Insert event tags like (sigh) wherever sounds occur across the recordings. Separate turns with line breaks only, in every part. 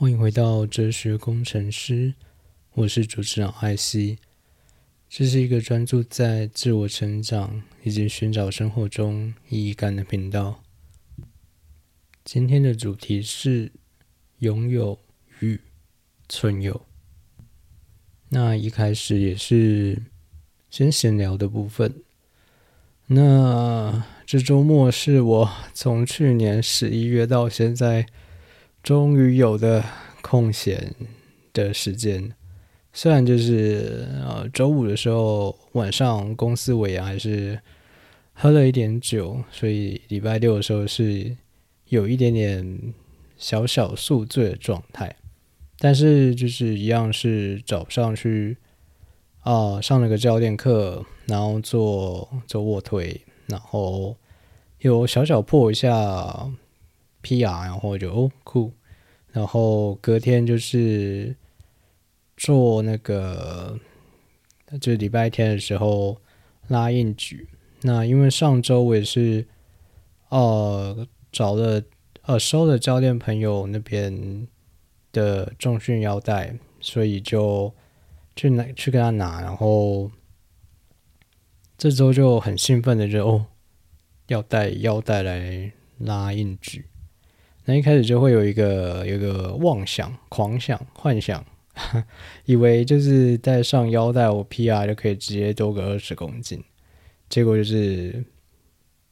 欢迎回到哲学工程师，我是主持人艾希。这是一个专注在自我成长以及寻找生活中意义感的频道。今天的主题是拥有与存有。那一开始也是先闲聊的部分。那这周末是我从去年十一月到现在。终于有的空闲的时间，虽然就是呃周五的时候晚上公司尾牙还是喝了一点酒，所以礼拜六的时候是有一点点小小宿醉的状态，但是就是一样是早上去啊上了个教练课，然后做做卧推，然后有小小破一下。P.R. 然后就哦酷，然后隔天就是做那个，就礼拜天的时候拉硬举。那因为上周我也是呃找了呃收了教练朋友那边的重训腰带，所以就去拿去跟他拿，然后这周就很兴奋的就哦要带腰带来拉硬举。那一开始就会有一个有一个妄想、狂想、幻想，(laughs) 以为就是带上腰带，我 PR 就可以直接多个二十公斤。结果就是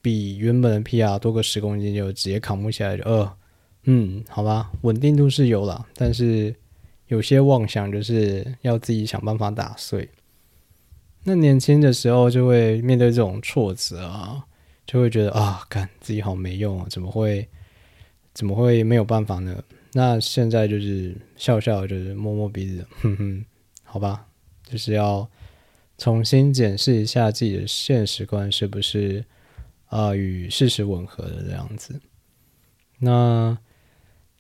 比原本的 PR 多个十公斤，就直接扛不起来。就呃，嗯，好吧，稳定度是有了，但是有些妄想就是要自己想办法打碎。那年轻的时候就会面对这种挫折啊，就会觉得啊，干自己好没用啊，怎么会？怎么会没有办法呢？那现在就是笑笑，就是摸摸鼻子，(laughs) 哼哼，好吧，就是要重新检视一下自己的现实观是不是啊与事实吻合的这样子。那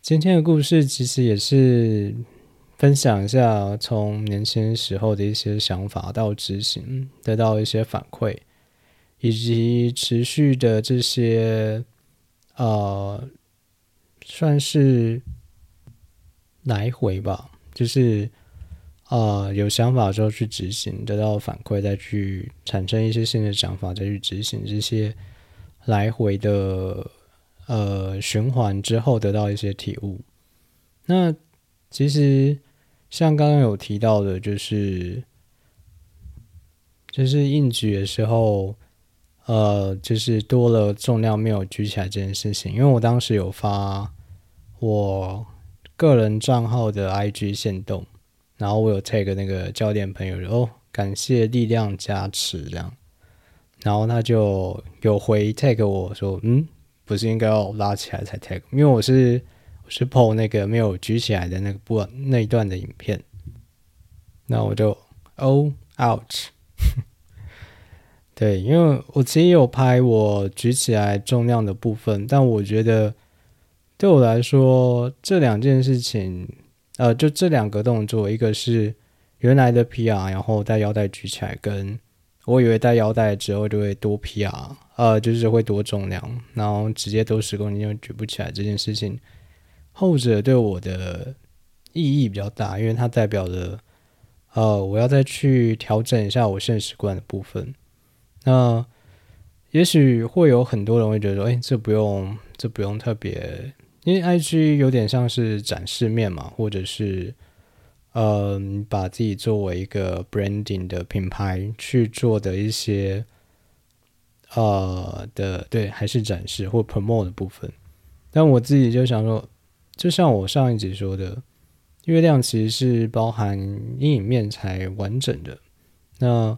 今天的故事其实也是分享一下从年轻时候的一些想法到执行，得到一些反馈，以及持续的这些呃。算是来回吧，就是啊，有想法之后去执行，得到反馈，再去产生一些新的想法，再去执行这些来回的呃循环之后，得到一些体悟。那其实像刚刚有提到的，就是就是硬举的时候。呃，就是多了重量没有举起来这件事情，因为我当时有发我个人账号的 IG 限动，然后我有 take 那个教练朋友哦，感谢力量加持这样，然后他就有回 take 我说，嗯，不是应该要拉起来才 take，因为我是我是 po 那个没有举起来的那个部那一段的影片，那我就 oh ouch。(laughs) 对，因为我其实有拍我举起来重量的部分，但我觉得对我来说这两件事情，呃，就这两个动作，一个是原来的 PR，然后带腰带举起来，跟我以为带腰带之后就会多 PR，呃，就是会多重量，然后直接多十公斤就举不起来这件事情，后者对我的意义比较大，因为它代表着呃，我要再去调整一下我现实观的部分。那也许会有很多人会觉得说，哎，这不用，这不用特别，因为 IG 有点像是展示面嘛，或者是，嗯，把自己作为一个 branding 的品牌去做的一些，呃的，对，还是展示或 promote 的部分。但我自己就想说，就像我上一集说的，月亮其实是包含阴影面才完整的。那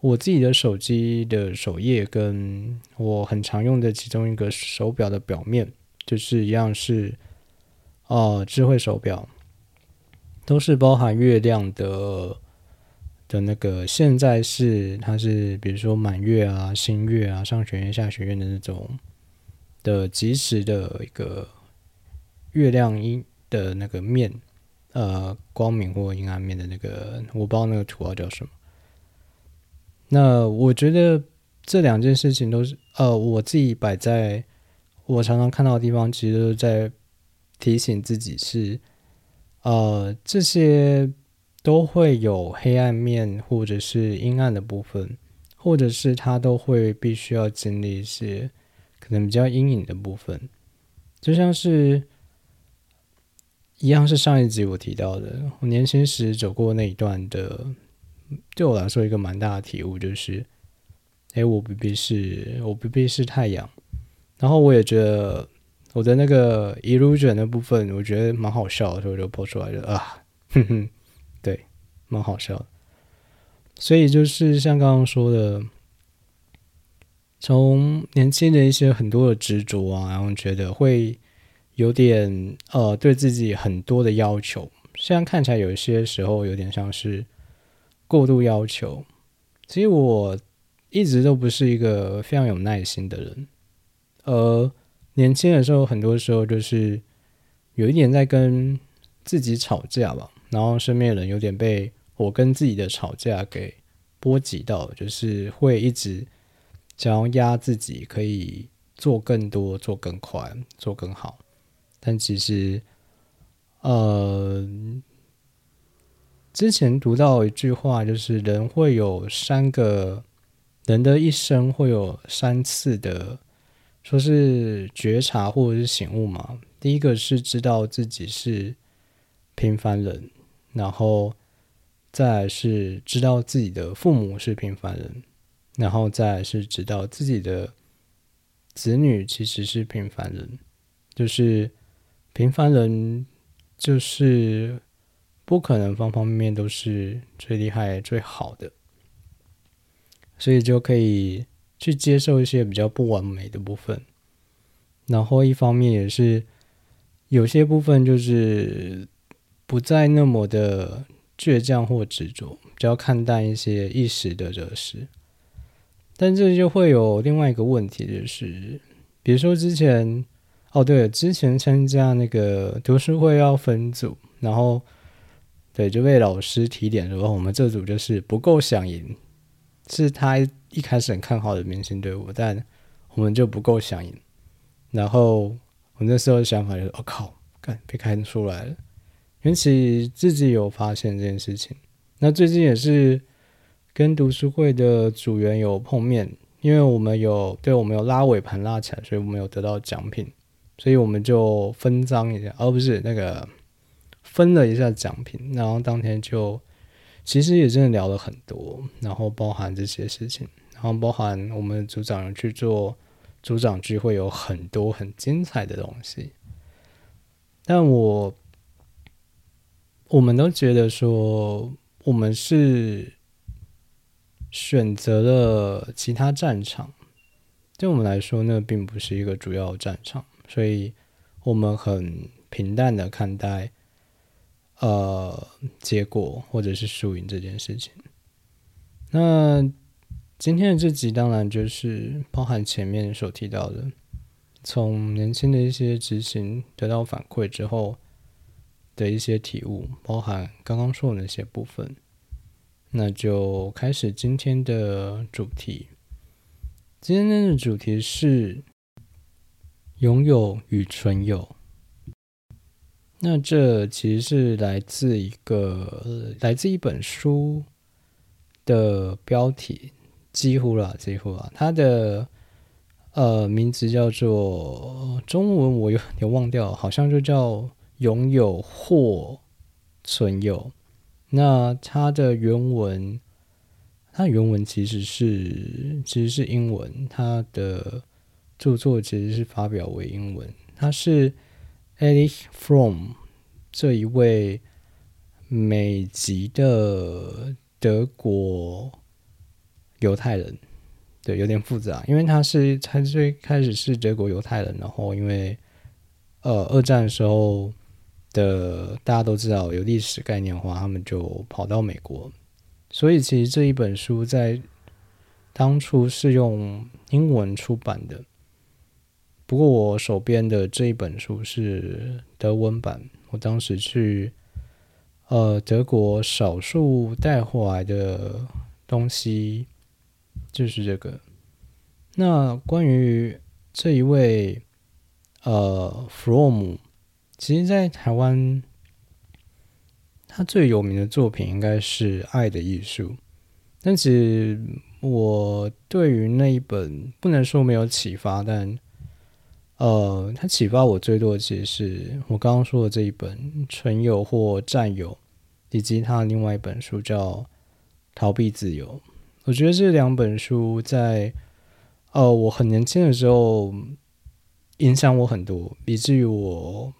我自己的手机的首页跟我很常用的其中一个手表的表面，就是一样是，哦，智慧手表，都是包含月亮的的那个。现在是它是比如说满月啊、新月啊、上弦月、下弦月的那种的及时的一个月亮阴的那个面，呃，光明或阴暗面的那个，我不知道那个图号叫什么。那我觉得这两件事情都是，呃，我自己摆在我常常看到的地方，其实都在提醒自己是呃，这些都会有黑暗面或者是阴暗的部分，或者是他都会必须要经历一些可能比较阴影的部分，就像是。一样是上一集我提到的，我年轻时走过那一段的，对我来说一个蛮大的体悟就是，哎，我不必是，我不必是太阳。然后我也觉得我的那个 illusion 的部分，我觉得蛮好笑的，所以我就播出来了啊，哼哼，对，蛮好笑。所以就是像刚刚说的，从年轻的一些很多的执着啊，然后觉得会。有点呃，对自己很多的要求，虽然看起来有一些时候有点像是过度要求。其实我一直都不是一个非常有耐心的人，呃年轻的时候，很多时候就是有一点在跟自己吵架吧，然后身边的人有点被我跟自己的吵架给波及到，就是会一直想要压自己，可以做更多、做更快、做更好。但其实，呃，之前读到一句话，就是人会有三个人的一生会有三次的，说是觉察或者是醒悟嘛。第一个是知道自己是平凡人，然后再是知道自己的父母是平凡人，然后再是知道自己的子女其实是平凡人，就是。平凡人就是不可能方方面面都是最厉害、最好的，所以就可以去接受一些比较不完美的部分。然后一方面也是有些部分就是不再那么的倔强或执着，比较看淡一些一时的得失。但这就会有另外一个问题，就是比如说之前。哦，对，之前参加那个读书会要分组，然后对就被老师提点说，我们这组就是不够想赢，是他一开始很看好的明星队伍，但我们就不够响应。然后我那时候的想法就是，我靠，干被看出来了，因其自己有发现这件事情。那最近也是跟读书会的组员有碰面，因为我们有对我们有拉尾盘拉起来，所以我们有得到奖品。所以我们就分赃一下，而不是那个分了一下奖品，然后当天就其实也真的聊了很多，然后包含这些事情，然后包含我们组长去做组长聚会，有很多很精彩的东西。但我我们都觉得说，我们是选择了其他战场，对我们来说，那并不是一个主要战场。所以，我们很平淡的看待，呃，结果或者是输赢这件事情。那今天的这集当然就是包含前面所提到的，从年轻的一些执行得到反馈之后的一些体悟，包含刚刚说的那些部分。那就开始今天的主题。今天的主题是。拥有与存有，那这其实是来自一个来自一本书的标题，几乎了，几乎了。它的呃名字叫做中文，我有点忘掉，好像就叫拥有或存有。那它的原文，它原文其实是其实是英文，它的。著作其实是发表为英文，他是 Erich Fromm 这一位美籍的德国犹太人，对，有点复杂，因为他是他最开始是德国犹太人，然后因为呃二战的时候的大家都知道有历史概念的话，他们就跑到美国，所以其实这一本书在当初是用英文出版的。不过我手边的这一本书是德文版，我当时去呃德国少数带回来的东西就是这个。那关于这一位呃弗洛姆，其实在台湾他最有名的作品应该是《爱的艺术》，但其实我对于那一本不能说没有启发，但呃，他启发我最多的其实是我刚刚说的这一本《纯友或占有》，以及他另外一本书叫《逃避自由》。我觉得这两本书在呃我很年轻的时候影响我很多，以至于我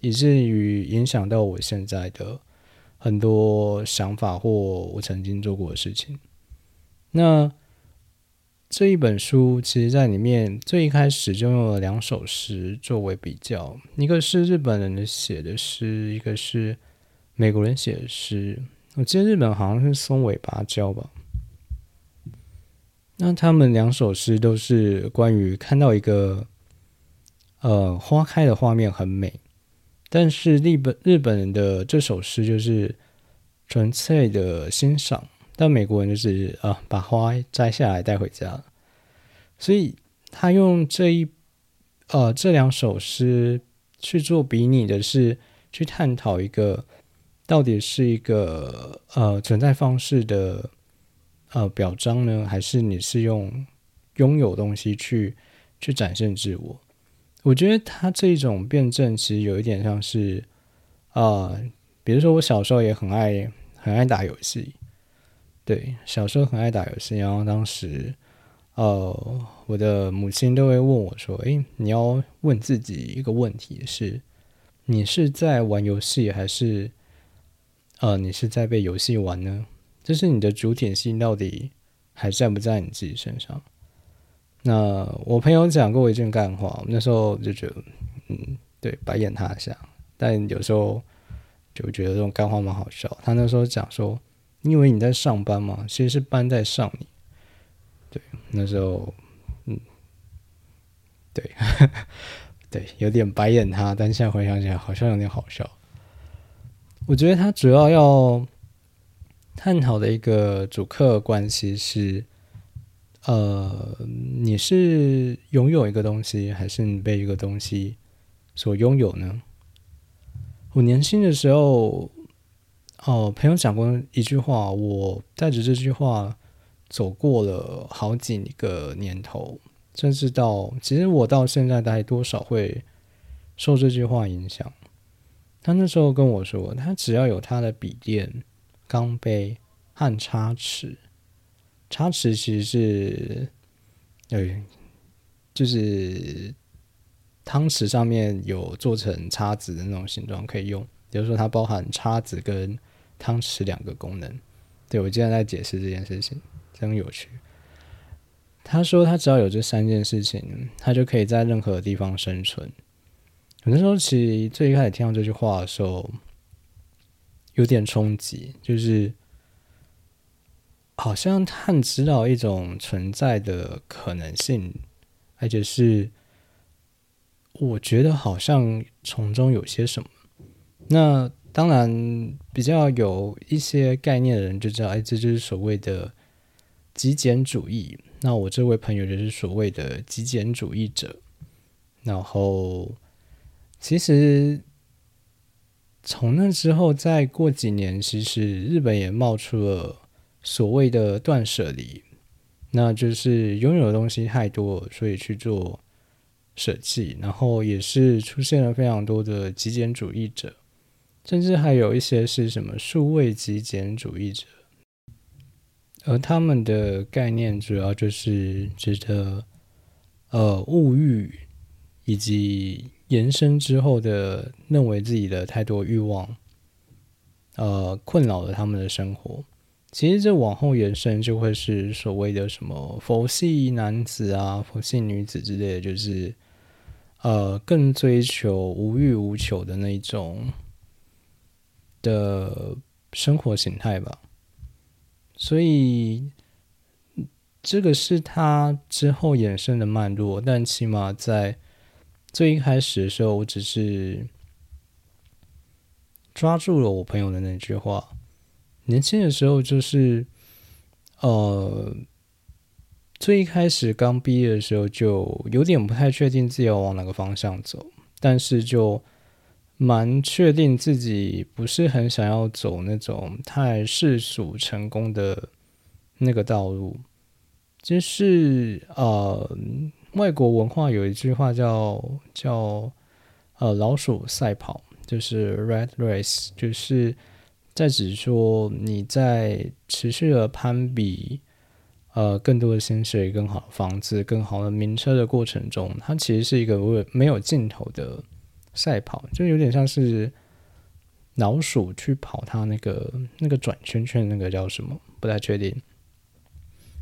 以至于影响到我现在的。很多想法或我曾经做过的事情。那这一本书，其实在里面最一开始就用了两首诗作为比较，一个是日本人写的诗，一个是美国人写的诗。我记得日本好像是松尾芭蕉吧。那他们两首诗都是关于看到一个呃花开的画面很美。但是日本日本人的这首诗就是纯粹的欣赏，但美国人就是啊，把花摘下来带回家。所以他用这一呃这两首诗去做比拟的是去探讨一个到底是一个呃存在方式的呃表彰呢，还是你是用拥有东西去去展现自我？我觉得他这一种辩证其实有一点像是，啊，比如说我小时候也很爱很爱打游戏，对，小时候很爱打游戏，然后当时，呃，我的母亲都会问我说：“诶，你要问自己一个问题，是你是在玩游戏，还是，呃，你是在被游戏玩呢？就是你的主体性到底还在不在你自己身上？”那我朋友讲过一句干话，那时候就觉得，嗯，对，白眼他一下。但有时候就觉得这种干话蛮好笑。他那时候讲说：“你以为你在上班吗？其实是班在上你。”对，那时候，嗯，对，(laughs) 对，有点白眼他。但现在回想起来，好像有点好笑。我觉得他主要要探讨的一个主客关系是。呃，你是拥有一个东西，还是你被一个东西所拥有呢？我年轻的时候，哦，朋友讲过一句话，我带着这句话走过了好几个年头，甚至到其实我到现在大概多少会受这句话影响。他那时候跟我说，他只要有他的笔电、钢杯和叉匙。叉匙其实是，对，就是汤匙上面有做成叉子的那种形状可以用。比如说，它包含叉子跟汤匙两个功能。对我今天在解释这件事情，真有趣。他说，他只要有这三件事情，他就可以在任何地方生存。有的时候，其实最一开始听到这句话的时候，有点冲击，就是。好像他知道一种存在的可能性，而且是我觉得好像从中有些什么。那当然，比较有一些概念的人就知道，哎，这就是所谓的极简主义。那我这位朋友就是所谓的极简主义者。然后，其实从那之后，再过几年，其实日本也冒出了。所谓的断舍离，那就是拥有的东西太多，所以去做舍弃。然后也是出现了非常多的极简主义者，甚至还有一些是什么数位极简主义者，而他们的概念主要就是觉得，呃，物欲以及延伸之后的认为自己的太多欲望，呃，困扰了他们的生活。其实这往后延伸就会是所谓的什么佛系男子啊、佛系女子之类的，就是呃更追求无欲无求的那种的生活形态吧。所以这个是他之后衍生的脉络，但起码在最一开始的时候，我只是抓住了我朋友的那句话。年轻的时候就是，呃，最一开始刚毕业的时候就有点不太确定自己要往哪个方向走，但是就蛮确定自己不是很想要走那种太世俗成功的那个道路。就是呃，外国文化有一句话叫叫呃老鼠赛跑，就是 rat race，就是在指说你在持续的攀比，呃，更多的薪水、更好的房子、更好的名车的过程中，它其实是一个没有尽头的赛跑，就有点像是老鼠去跑它那个那个转圈圈，那个叫什么？不太确定。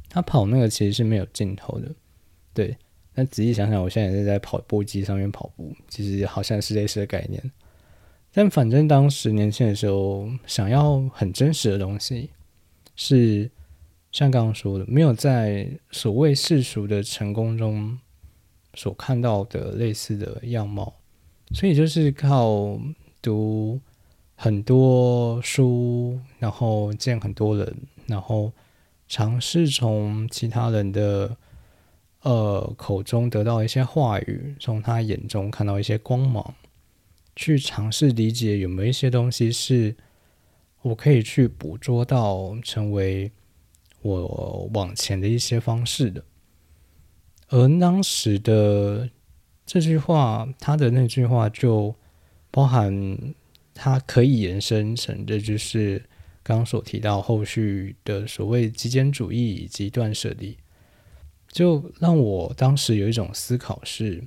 他跑那个其实是没有尽头的，对。但仔细想想，我现在也是在跑步机上面跑步，其实好像是类似的概念。但反正当时年轻的时候，想要很真实的东西，是像刚刚说的，没有在所谓世俗的成功中所看到的类似的样貌，所以就是靠读很多书，然后见很多人，然后。尝试从其他人的呃口中得到一些话语，从他眼中看到一些光芒，去尝试理解有没有一些东西是我可以去捕捉到，成为我往前的一些方式的。而当时的这句话，他的那句话就包含，他可以延伸成的就是。刚刚所提到后续的所谓极简主义以及断舍离，就让我当时有一种思考是：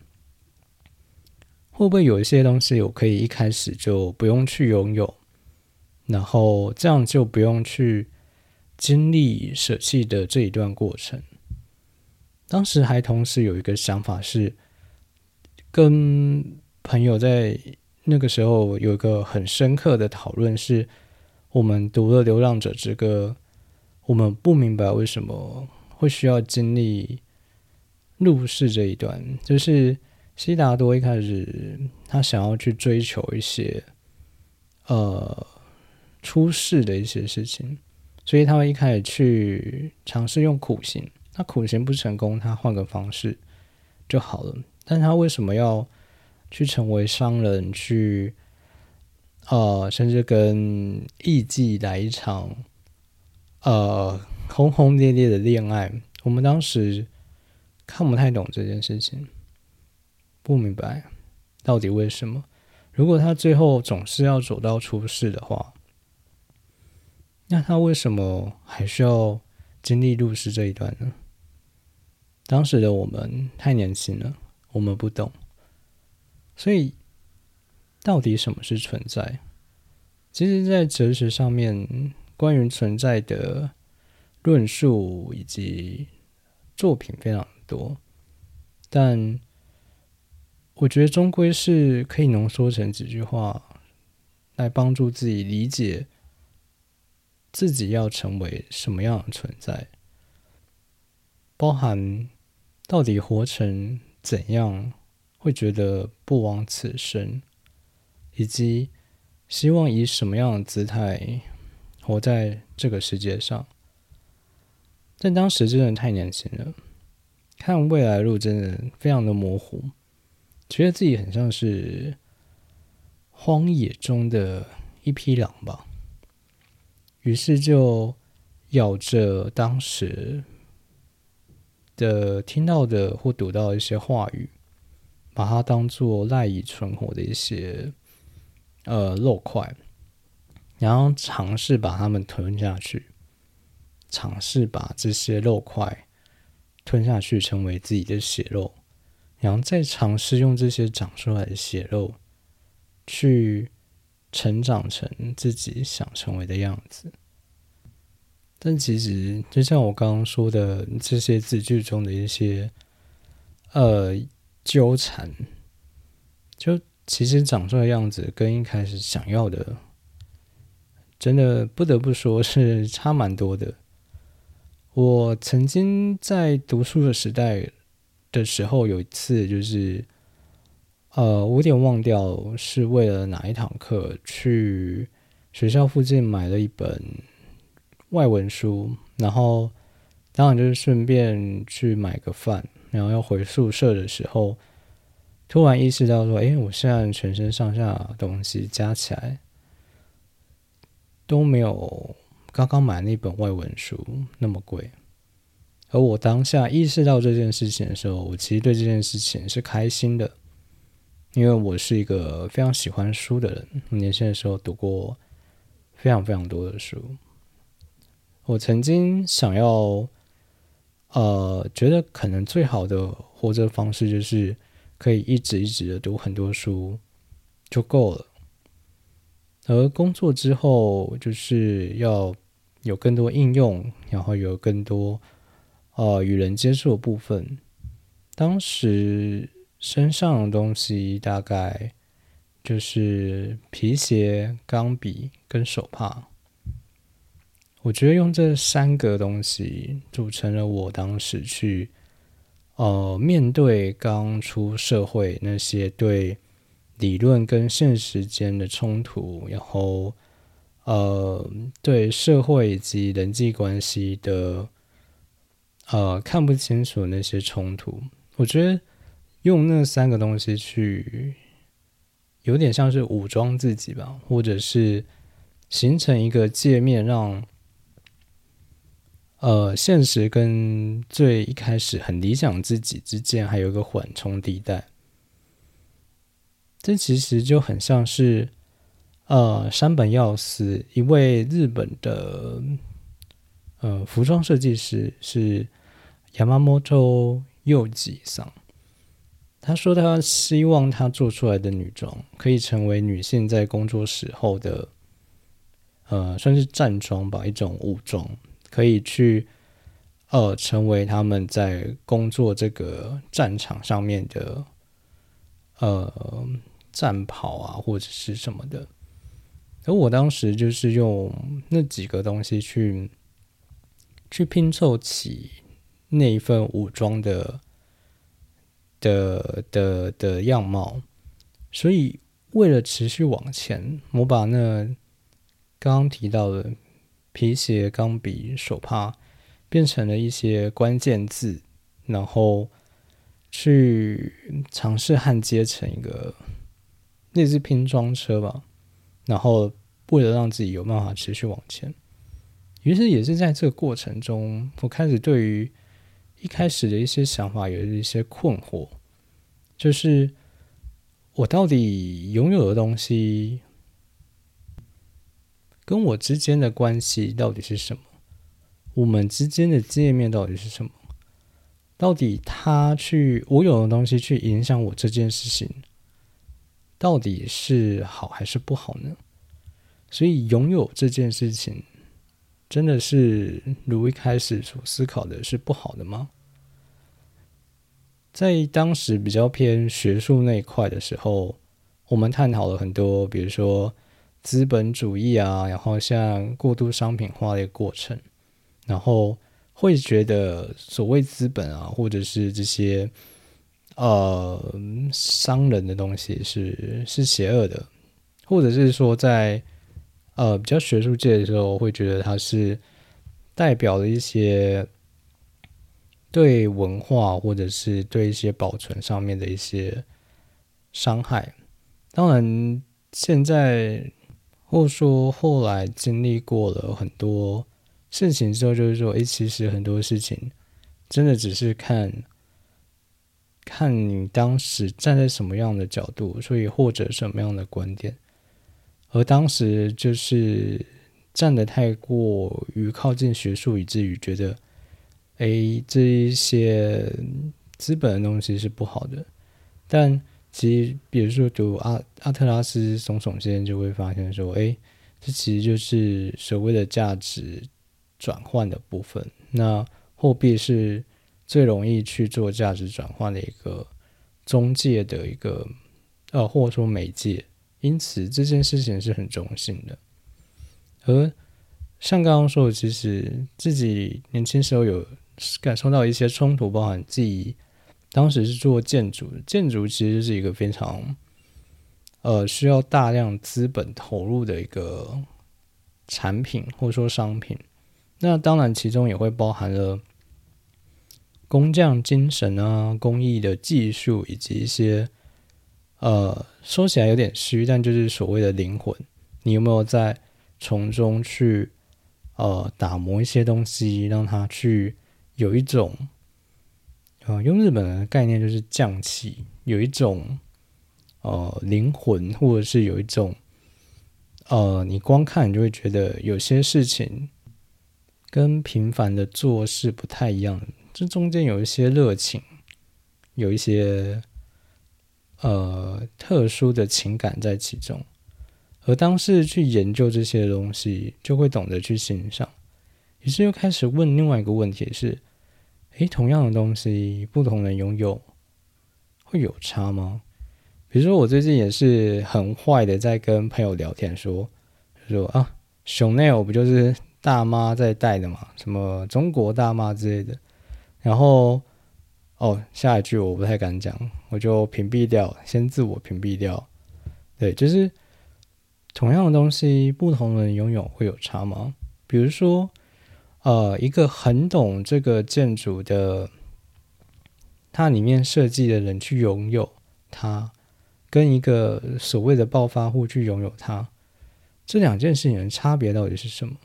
会不会有一些东西我可以一开始就不用去拥有，然后这样就不用去经历舍弃的这一段过程？当时还同时有一个想法是，跟朋友在那个时候有一个很深刻的讨论是。我们读了《流浪者之歌》，我们不明白为什么会需要经历入世这一段。就是悉达多一开始，他想要去追求一些呃出世的一些事情，所以他会一开始去尝试用苦行。那苦行不成功，他换个方式就好了。但他为什么要去成为商人去？呃，甚至跟艺妓来一场呃轰轰烈烈的恋爱，我们当时看不太懂这件事情，不明白到底为什么。如果他最后总是要走到出事的话，那他为什么还需要经历入世这一段呢？当时的我们太年轻了，我们不懂，所以。到底什么是存在？其实，在哲学上面，关于存在的论述以及作品非常多，但我觉得终归是可以浓缩成几句话，来帮助自己理解自己要成为什么样的存在，包含到底活成怎样，会觉得不枉此生。以及希望以什么样的姿态活在这个世界上？但当时真的太年轻了，看未来路真的非常的模糊，觉得自己很像是荒野中的一匹狼吧。于是就咬着当时的听到的或读到一些话语，把它当做赖以存活的一些。呃，肉块，然后尝试把它们吞下去，尝试把这些肉块吞下去，成为自己的血肉，然后再尝试用这些长出来的血肉去成长成自己想成为的样子。但其实，就像我刚刚说的，这些字句中的一些呃纠缠，就。其实长出来的样子跟一开始想要的，真的不得不说是差蛮多的。我曾经在读书的时代的时候，有一次就是，呃，我有点忘掉是为了哪一堂课，去学校附近买了一本外文书，然后当然就是顺便去买个饭，然后要回宿舍的时候。突然意识到说，哎，我现在全身上下东西加起来都没有刚刚买那本外文书那么贵。而我当下意识到这件事情的时候，我其实对这件事情是开心的，因为我是一个非常喜欢书的人。年轻的时候读过非常非常多的书，我曾经想要，呃，觉得可能最好的活着方式就是可以一直一直的读很多书就够了。而工作之后，就是要有更多应用，然后有更多。呃，与人接触的部分，当时身上的东西大概就是皮鞋、钢笔跟手帕。我觉得用这三个东西组成了我当时去呃面对刚出社会那些对理论跟现实间的冲突，然后呃对社会以及人际关系的。呃，看不清楚那些冲突，我觉得用那三个东西去，有点像是武装自己吧，或者是形成一个界面，让呃现实跟最一开始很理想自己之间还有一个缓冲地带。这其实就很像是呃山本耀司一位日本的呃服装设计师是。Yamamoto 右吉桑，他说他希望他做出来的女装可以成为女性在工作时候的，呃，算是战装吧，一种武装，可以去呃成为他们在工作这个战场上面的呃战袍啊，或者是什么的。而我当时就是用那几个东西去去拼凑起。那一份武装的的的的样貌，所以为了持续往前，我把那刚刚提到的皮鞋、钢笔、手帕变成了一些关键字，然后去尝试焊接成一个那只拼装车吧。然后为了让自己有办法持续往前，于是也是在这个过程中，我开始对于。一开始的一些想法有一些困惑，就是我到底拥有的东西跟我之间的关系到底是什么？我们之间的界面到底是什么？到底他去我有的东西去影响我这件事情，到底是好还是不好呢？所以拥有这件事情。真的是如一开始所思考的是不好的吗？在当时比较偏学术那一块的时候，我们探讨了很多，比如说资本主义啊，然后像过度商品化的一个过程，然后会觉得所谓资本啊，或者是这些呃商人的东西是是邪恶的，或者是说在。呃，比较学术界的时候，会觉得它是代表了一些对文化或者是对一些保存上面的一些伤害。当然，现在或说后来经历过了很多事情之后，就是说，诶，其实很多事情真的只是看看你当时站在什么样的角度，所以或者什么样的观点。而当时就是站得太过于靠近学术，以至于觉得，哎，这一些资本的东西是不好的。但其实，比如说读阿阿特拉斯耸耸先生就会发现说，哎，这其实就是所谓的价值转换的部分。那货币是最容易去做价值转换的一个中介的一个，呃，或者说媒介。因此这件事情是很中性的，而像刚刚说的，其实自己年轻时候有感受到一些冲突，包含自己当时是做建筑，建筑其实是一个非常呃需要大量资本投入的一个产品或者说商品。那当然其中也会包含了工匠精神啊、工艺的技术以及一些。呃，说起来有点虚，但就是所谓的灵魂，你有没有在从中去呃打磨一些东西，让它去有一种，呃，用日本的概念就是匠气，有一种呃灵魂，或者是有一种呃，你光看你就会觉得有些事情跟平凡的做事不太一样，这中间有一些热情，有一些。呃，特殊的情感在其中，而当时去研究这些东西，就会懂得去欣赏。于是又开始问另外一个问题：是，诶，同样的东西，不同人拥有会有差吗？比如说，我最近也是很坏的，在跟朋友聊天，说说啊，熊奈尔不就是大妈在戴的嘛，什么中国大妈之类的，然后。哦，下一句我不太敢讲，我就屏蔽掉，先自我屏蔽掉。对，就是同样的东西，不同人拥有会有差吗？比如说，呃，一个很懂这个建筑的，它里面设计的人去拥有它，跟一个所谓的暴发户去拥有它，这两件事情的差别到底是什么？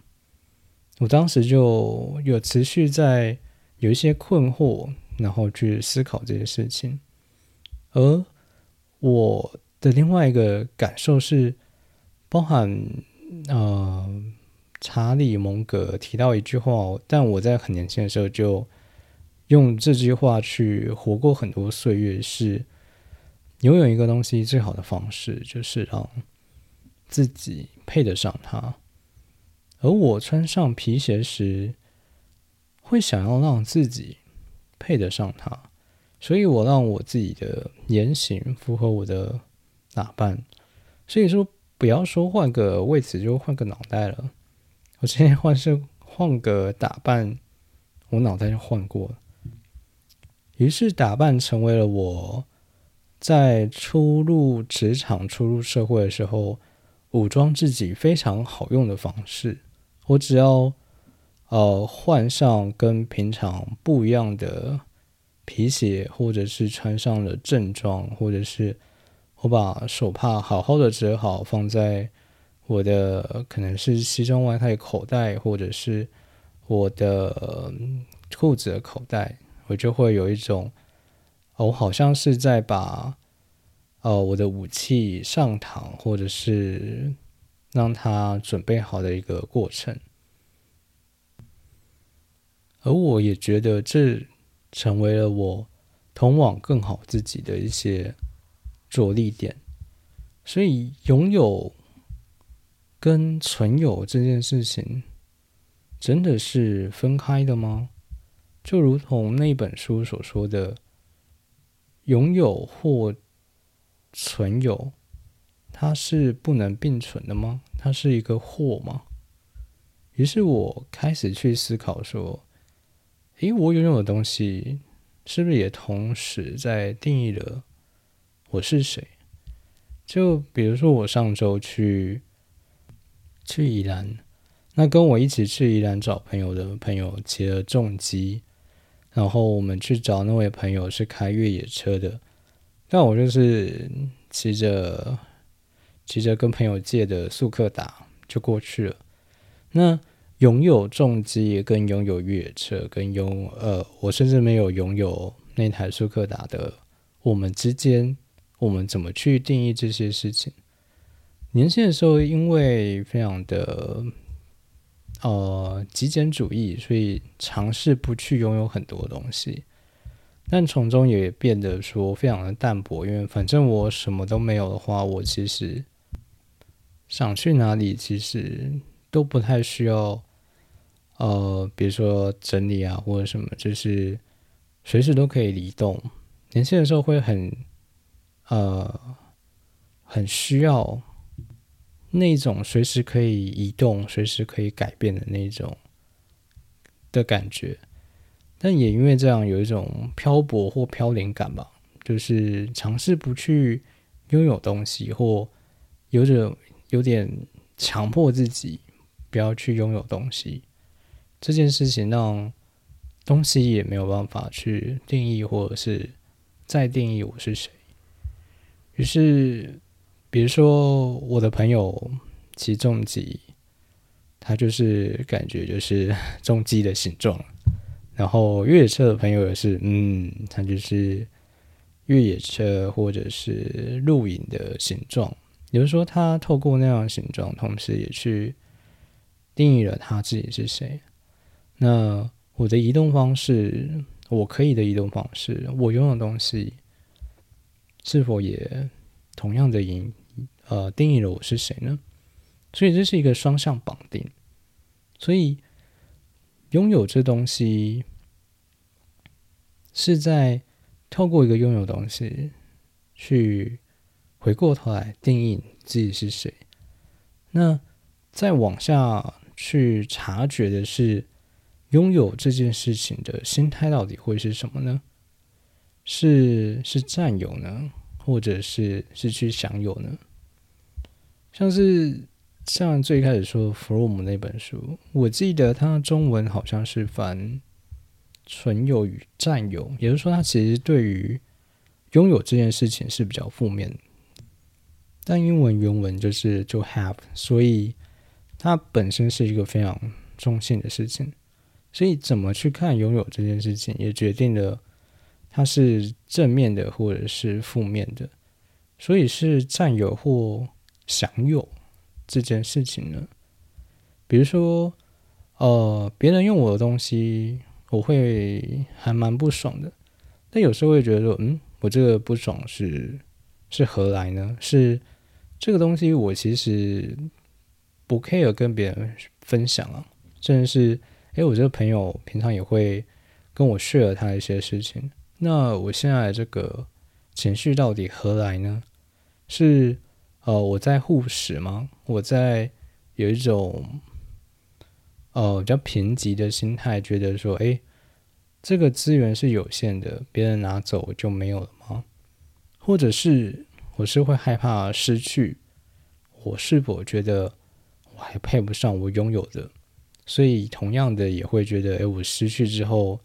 我当时就有持续在有一些困惑。然后去思考这些事情，而我的另外一个感受是，包含呃，查理蒙格提到一句话，但我在很年轻的时候就用这句话去活过很多岁月，是拥有一个东西最好的方式就是让自己配得上它。而我穿上皮鞋时，会想要让自己。配得上他，所以我让我自己的言行符合我的打扮。所以说，不要说换个位置就换个脑袋了。我今天换是换个打扮，我脑袋就换过了。于是，打扮成为了我在初入职场、初入社会的时候武装自己非常好用的方式。我只要。呃，换上跟平常不一样的皮鞋，或者是穿上了正装，或者是我把手帕好好的折好，放在我的可能是西装外套口袋，或者是我的裤子的口袋，我就会有一种，我好像是在把呃我的武器上膛，或者是让它准备好的一个过程。而我也觉得这成为了我通往更好自己的一些着力点，所以拥有跟存有这件事情真的是分开的吗？就如同那本书所说的，拥有或存有，它是不能并存的吗？它是一个或吗？于是我开始去思考说。诶，我拥有的东西是不是也同时在定义了我是谁？就比如说，我上周去去宜兰，那跟我一起去宜兰找朋友的朋友骑了重机，然后我们去找那位朋友是开越野车的，那我就是骑着骑着跟朋友借的速克达就过去了。那拥有重机，跟拥有越野车，跟拥呃，我甚至没有拥有那台舒克达的，我们之间，我们怎么去定义这些事情？年轻的时候，因为非常的呃极简主义，所以尝试不去拥有很多东西，但从中也变得说非常的淡薄，因为反正我什么都没有的话，我其实想去哪里，其实都不太需要。呃，比如说整理啊，或者什么，就是随时都可以移动。年轻的时候会很呃，很需要那种随时可以移动、随时可以改变的那种的感觉。但也因为这样，有一种漂泊或飘零感吧，就是尝试不去拥有东西，或有着有点强迫自己不要去拥有东西。这件事情让东西也没有办法去定义，或者是再定义我是谁。于是，比如说我的朋友骑重机，他就是感觉就是重机的形状。然后越野车的朋友也是，嗯，他就是越野车或者是露营的形状。也就是说，他透过那样的形状，同时也去定义了他自己是谁。那我的移动方式，我可以的移动方式，我拥有东西，是否也同样的引呃定义了我是谁呢？所以这是一个双向绑定，所以。拥有这东西，是在透过一个拥有东西，去回过头来定义自己是谁。那再往下去察觉的是，拥有这件事情的心态到底会是什么呢？是是占有呢，或者是是去享有呢？像是。像最开始说弗洛姆那本书，我记得它中文好像是翻“存有与占有”，也就是说，它其实对于拥有这件事情是比较负面。但英文原文就是就 have，所以它本身是一个非常中性的事情。所以怎么去看拥有这件事情，也决定了它是正面的或者是负面的。所以是占有或享有。这件事情呢，比如说，呃，别人用我的东西，我会还蛮不爽的。但有时候会觉得说，嗯，我这个不爽是是何来呢？是这个东西我其实不 care 跟别人分享啊，甚至是，哎，我这个朋友平常也会跟我 share 他一些事情。那我现在这个情绪到底何来呢？是。呃，我在护食吗？我在有一种呃比较贫瘠的心态，觉得说，哎，这个资源是有限的，别人拿走就没有了吗？或者是我是会害怕失去？我是否觉得我还配不上我拥有的？所以同样的也会觉得，哎，我失去之后，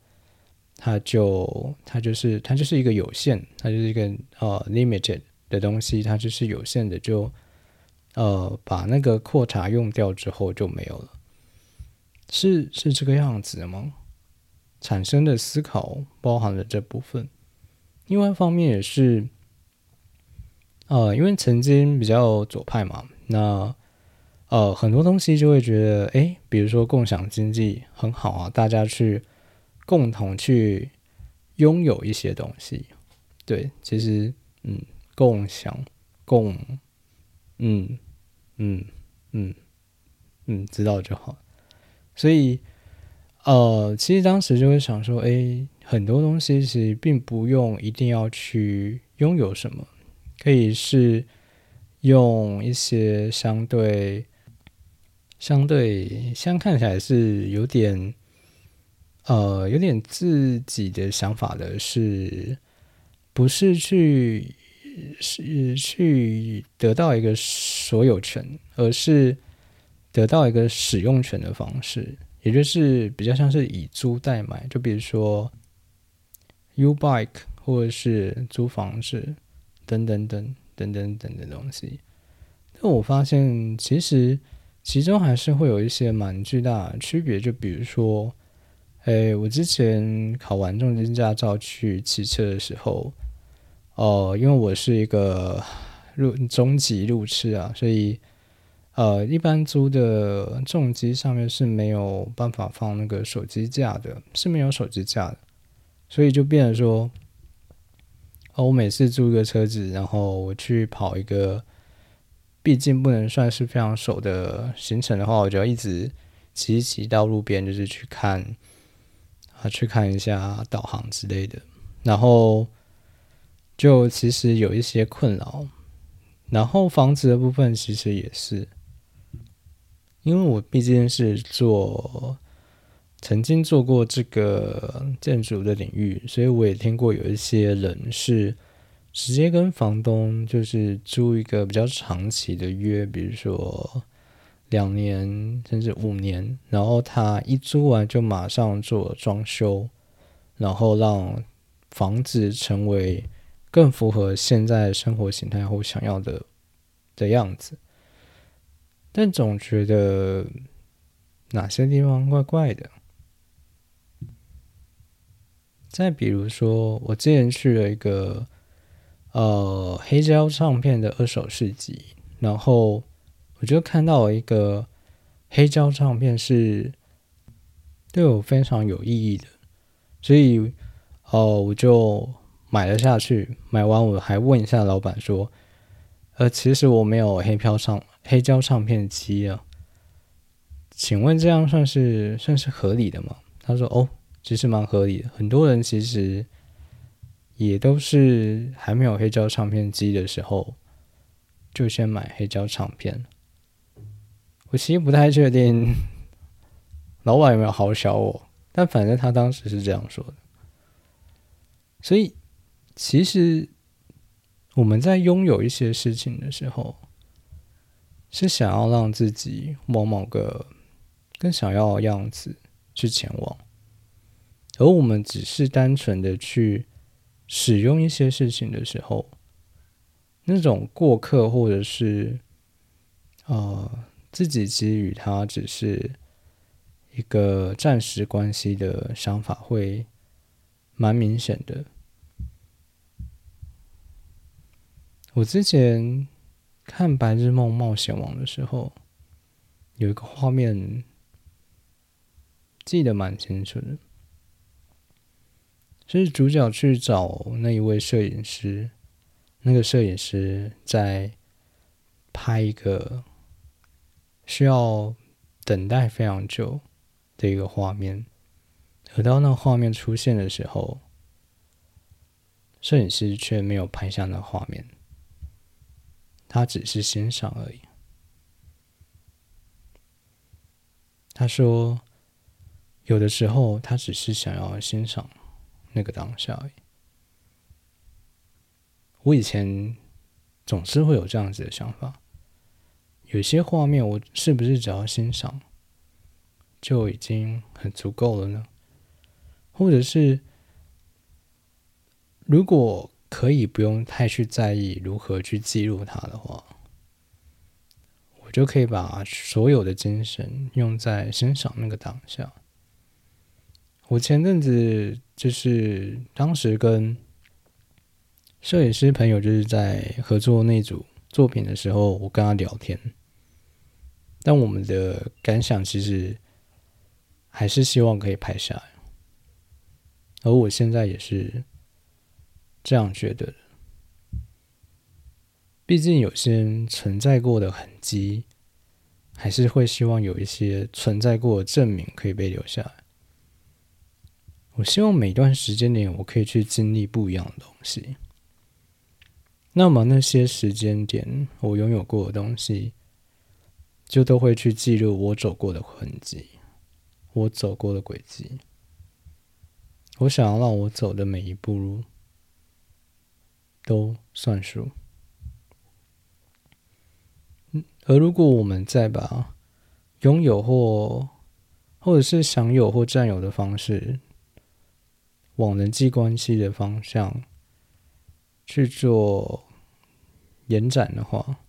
它就它就是它就是一个有限，它就是一个呃 limited。的东西它就是有限的，就呃把那个扩查用掉之后就没有了，是是这个样子的吗？产生的思考包含了这部分，另外一方面也是，呃，因为曾经比较左派嘛，那呃很多东西就会觉得，哎，比如说共享经济很好啊，大家去共同去拥有一些东西，对，其实嗯。共享，共，嗯，嗯，嗯，嗯，知道就好。所以，呃，其实当时就会想说，哎，很多东西其实并不用一定要去拥有什么，可以是用一些相对、相对，相看起来是有点，呃，有点自己的想法的，是不是去？是去得到一个所有权，而是得到一个使用权的方式，也就是比较像是以租代买。就比如说 U bike 或者是租房子等等等等等等的东西。但我发现其实其中还是会有一些蛮巨大的区别。就比如说，哎，我之前考完重机驾照去骑车的时候。哦，因为我是一个 (silence) 路中级路痴啊，所以呃，一般租的重机上面是没有办法放那个手机架的，是没有手机架的，所以就变成说，哦，我每次租一个车子，然后我去跑一个，毕竟不能算是非常熟的行程的话，我就要一直骑骑到路边，就是去看啊，去看一下导航之类的，然后。就其实有一些困扰，然后房子的部分其实也是，因为我毕竟是做曾经做过这个建筑的领域，所以我也听过有一些人是直接跟房东就是租一个比较长期的约，比如说两年甚至五年，然后他一租完就马上做装修，然后让房子成为。更符合现在生活形态或想要的的样子，但总觉得哪些地方怪怪的。再比如说，我之前去了一个呃黑胶唱片的二手市集，然后我就看到一个黑胶唱片是对我非常有意义的，所以哦我就买了下去。买完我还问一下老板说：“呃，其实我没有黑胶唱黑胶唱片机啊，请问这样算是算是合理的吗？”他说：“哦。”其实蛮合理的，很多人其实也都是还没有黑胶唱片机的时候，就先买黑胶唱片。我其实不太确定 (laughs) 老板有没有好小我，但反正他当时是这样说的。所以，其实我们在拥有一些事情的时候，是想要让自己往某个更想要的样子去前往。而我们只是单纯的去使用一些事情的时候，那种过客或者是呃自己给予他只是一个暂时关系的想法，会蛮明显的。我之前看《白日梦冒险王》的时候，有一个画面记得蛮清楚的。就是主角去找那一位摄影师，那个摄影师在拍一个需要等待非常久的一个画面，而当那画面出现的时候，摄影师却没有拍下那画面，他只是欣赏而已。他说，有的时候他只是想要欣赏。那个当下，我以前总是会有这样子的想法：，有些画面，我是不是只要欣赏就已经很足够了呢？或者是，如果可以不用太去在意如何去记录它的话，我就可以把所有的精神用在欣赏那个当下。我前阵子就是当时跟摄影师朋友就是在合作那组作品的时候，我跟他聊天，但我们的感想其实还是希望可以拍下来，而我现在也是这样觉得的。毕竟有些存在过的痕迹，还是会希望有一些存在过的证明可以被留下来。我希望每段时间点，我可以去经历不一样的东西。那么那些时间点，我拥有过的东西，就都会去记录我走过的痕迹，我走过的轨迹。我想要让我走的每一步路都算数。而如果我们再把拥有或或者是享有或占有的方式，往人际关系的方向去做延展的话，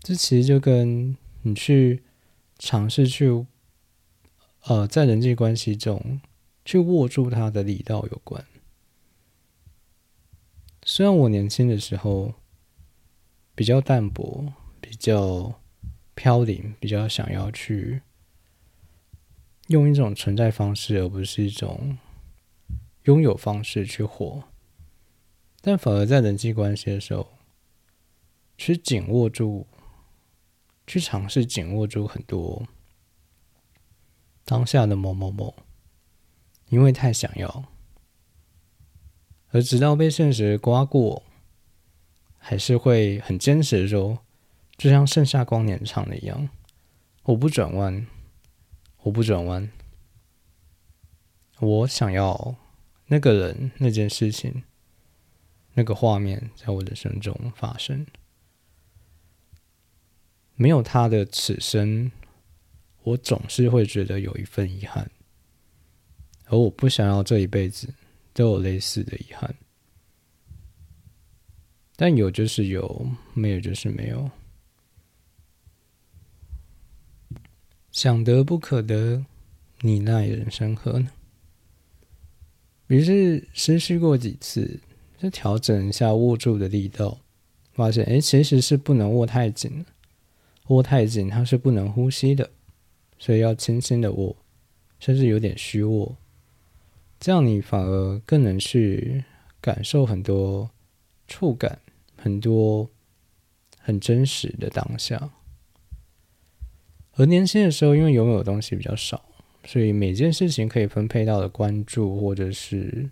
这其实就跟你去尝试去呃在人际关系中去握住他的力道有关。虽然我年轻的时候比较淡薄，比较飘零，比较想要去。用一种存在方式，而不是一种拥有方式去活，但反而在人际关系的时候，去紧握住，去尝试紧握住很多当下的某某某，因为太想要，而直到被现实刮过，还是会很坚持的说，就像盛夏光年唱的一样，我不转弯。我不转弯，我想要那个人、那件事情、那个画面在我的生中发生。没有他的此生，我总是会觉得有一份遗憾，而我不想要这一辈子都有类似的遗憾。但有就是有，没有就是没有。想得不可得，你奈人生何呢？于是失去过几次，就调整一下握住的力道，发现哎，其实是不能握太紧，握太紧它是不能呼吸的，所以要轻轻的握，甚至有点虚握，这样你反而更能去感受很多触感。很多很真实的当下，而年轻的时候，因为拥有的东西比较少，所以每件事情可以分配到的关注或者是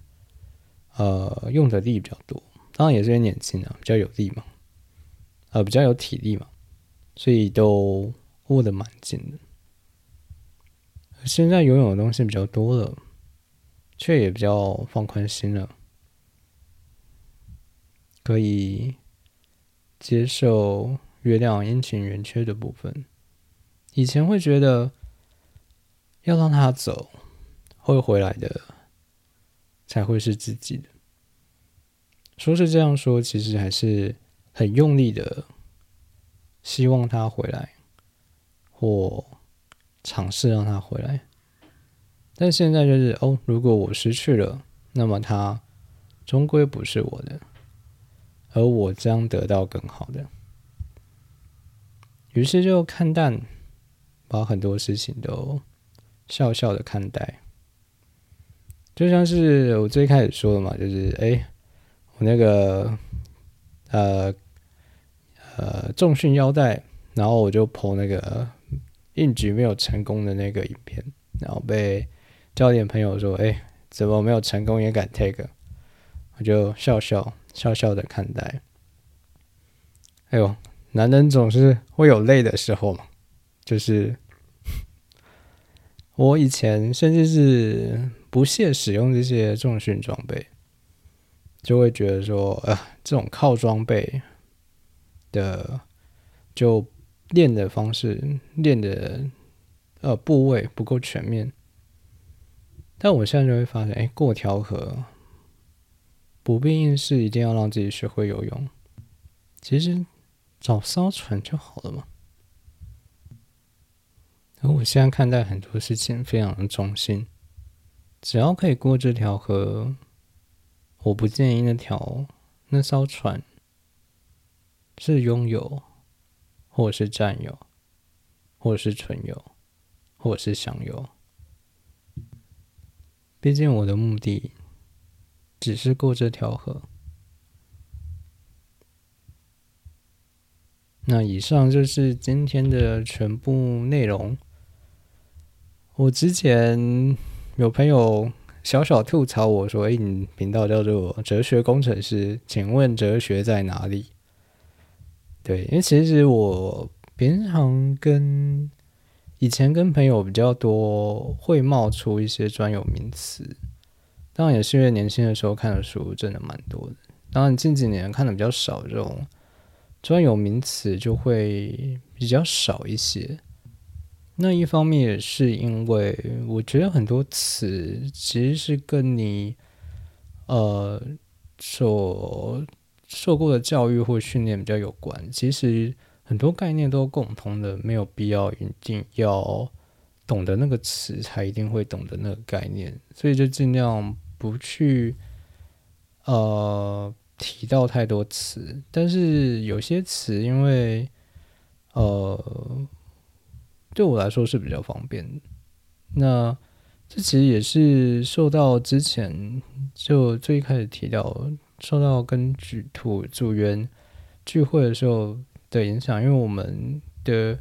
呃用的力比较多。当然也是因为年轻啊，比较有力嘛，呃比较有体力嘛，所以都握得蛮紧的。现在拥有的东西比较多了，却也比较放宽心了。可以接受月亮阴晴圆缺的部分。以前会觉得要让他走，会回来的才会是自己的。说是这样说，其实还是很用力的，希望他回来，或尝试让他回来。但现在就是哦，如果我失去了，那么他终归不是我的。而我将得到更好的，于是就看淡，把很多事情都笑笑的看待。就像是我最开始说的嘛，就是哎，我那个呃呃重训腰带，然后我就剖那个硬举没有成功的那个影片，然后被教练朋友说：“哎，怎么没有成功也敢 take？” 我就笑笑。笑笑的看待。哎呦，男人总是会有累的时候嘛。就是我以前甚至是不屑使用这些重训装备，就会觉得说，呃，这种靠装备的就练的方式、练的呃部位不够全面。但我现在就会发现，哎，过条河。不必硬是一定要让自己学会游泳，其实找艘船就好了嘛。而我现在看待很多事情非常的中性，只要可以过这条河，我不建议那条那艘船是拥有，或者是占有，或者是存有，或者是享有。毕竟我的目的。只是过这条河。那以上就是今天的全部内容。我之前有朋友小小吐槽我说：“哎，你频道叫做哲学工程师，请问哲学在哪里？”对，因为其实我平常跟以前跟朋友比较多，会冒出一些专有名词。当然也是因为年轻的时候看的书真的蛮多的。当然近几年看的比较少，这种专有名词就会比较少一些。那一方面也是因为我觉得很多词其实是跟你呃所受过的教育或训练比较有关。其实很多概念都共通的，没有必要一定要懂得那个词才一定会懂得那个概念，所以就尽量。不去，呃，提到太多词，但是有些词，因为，呃，对我来说是比较方便的。那这其实也是受到之前就最开始提到，受到跟举土组员聚会的时候的影响，因为我们的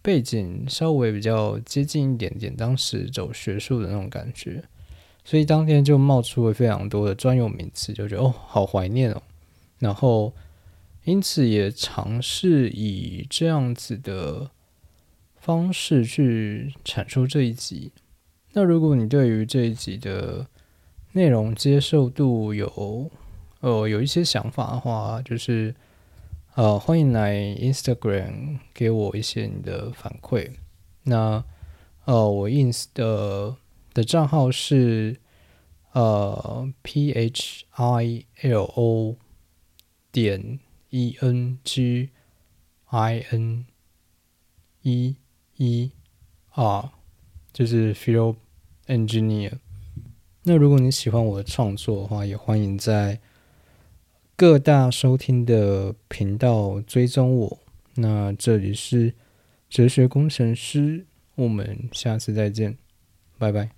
背景稍微比较接近一点点，当时走学术的那种感觉。所以当天就冒出了非常多的专有名词，就觉得哦，好怀念哦。然后因此也尝试以这样子的方式去阐述这一集。那如果你对于这一集的内容接受度有呃有一些想法的话，就是呃欢迎来 Instagram 给我一些你的反馈。那呃我 ins 的。的账号是呃 p h i l o 点 e n g i n e 一，二就是 Phil Engineer。那如果你喜欢我的创作的话，也欢迎在各大收听的频道追踪我。那这里是哲学工程师，我们下次再见，拜拜。